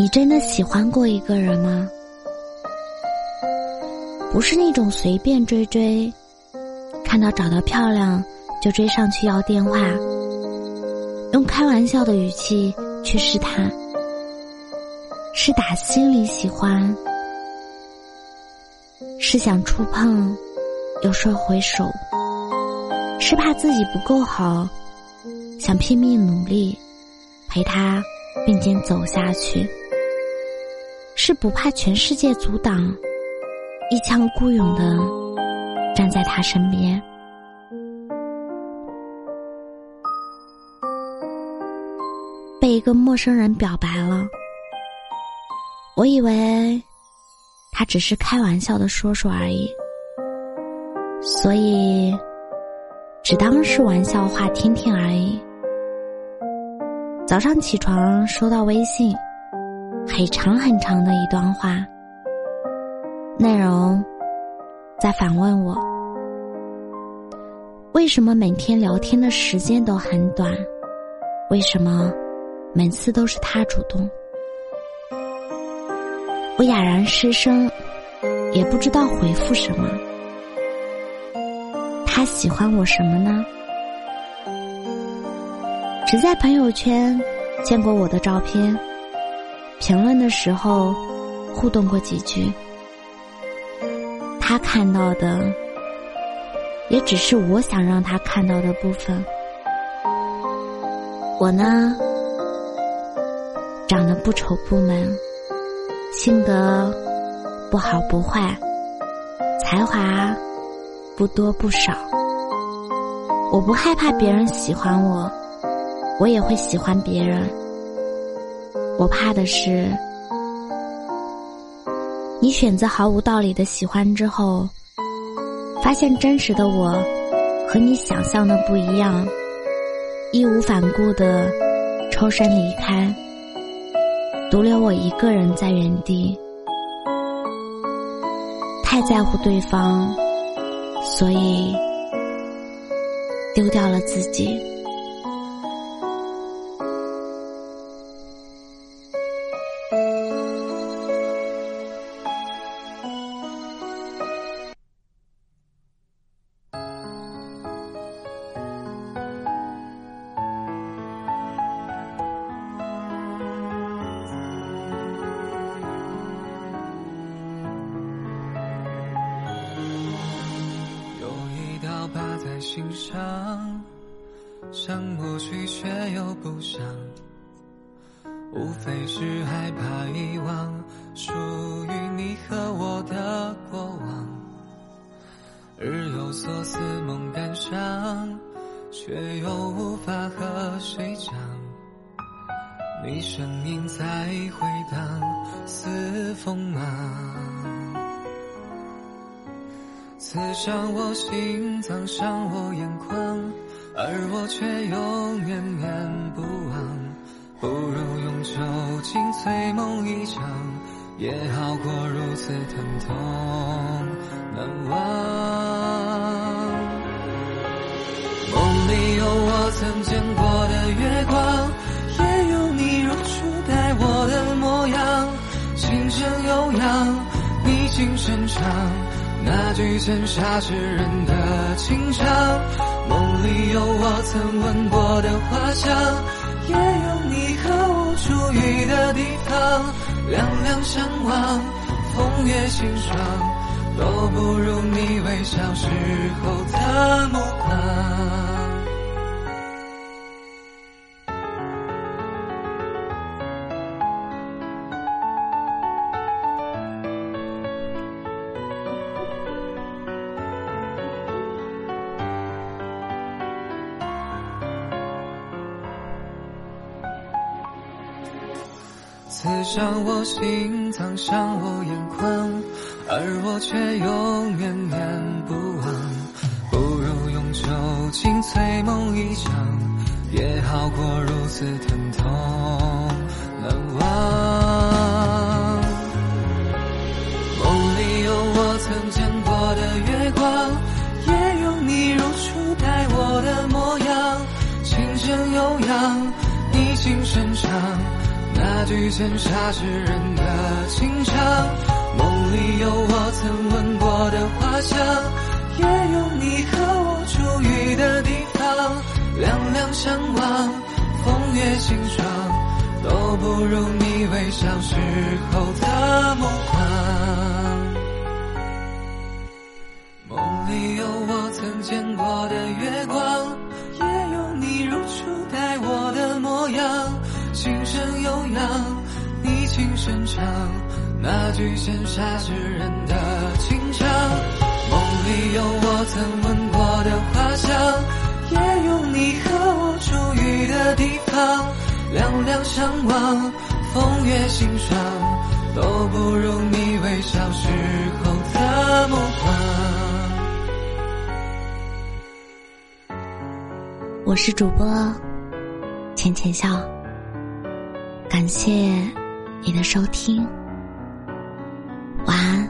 你真的喜欢过一个人吗？不是那种随便追追，看到长得漂亮就追上去要电话，用开玩笑的语气去试探，是打心里喜欢，是想触碰又收回手，是怕自己不够好，想拼命努力陪他并肩走下去。是不怕全世界阻挡，一腔孤勇的站在他身边。被一个陌生人表白了，我以为他只是开玩笑的说说而已，所以只当是玩笑话听听而已。早上起床收到微信。很长很长的一段话，内容在反问我：为什么每天聊天的时间都很短？为什么每次都是他主动？我哑然失声，也不知道回复什么。他喜欢我什么呢？只在朋友圈见过我的照片。评论的时候，互动过几句，他看到的也只是我想让他看到的部分。我呢，长得不丑不萌，性格不好不坏，才华不多不少。我不害怕别人喜欢我，我也会喜欢别人。我怕的是，你选择毫无道理的喜欢之后，发现真实的我和你想象的不一样，义无反顾的抽身离开，独留我一个人在原地。太在乎对方，所以丢掉了自己。心上，想抹去却又不想，无非是害怕遗忘属于你和我的过往。日有所思，梦感伤，却又无法和谁讲。你声音在回荡，似锋芒？刺伤我心脏，伤我眼眶，而我却又念念不忘。不如用酒精催梦一场，也好过如此疼痛难忘。梦里有我曾见过的月光，也有你如初待我的模样。琴声悠扬，你轻声唱。那句曾杀世人的情长，梦里有我曾闻过的花香，也有你和我初遇的地方。两两相望，风月心霜，都不如你微笑时候的目光。刺伤我心脏，伤我眼眶，而我却永远念不忘。不如用酒精催梦一场，也好过如此疼痛难忘。梦里有我曾见过的月光，也有你如初待我的模样，琴声悠扬，你轻声唱。那句羡煞世人的情长，梦里有我曾闻过的花香，也有你和我初遇的地方。两两相望，风月心霜，都不如你微笑时候的目光。梦里有我曾见过的你轻声唱，那句羡煞世人的情长。梦里有我曾闻过的花香，也有你和我初遇的地方。两两相望，风月心霜，都不如你微笑时候的目光。我是主播浅浅笑。感谢你的收听，晚安。